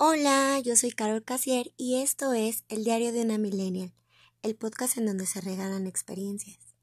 Hola, yo soy Carol Casier y esto es El Diario de una Millennial, el podcast en donde se regalan experiencias.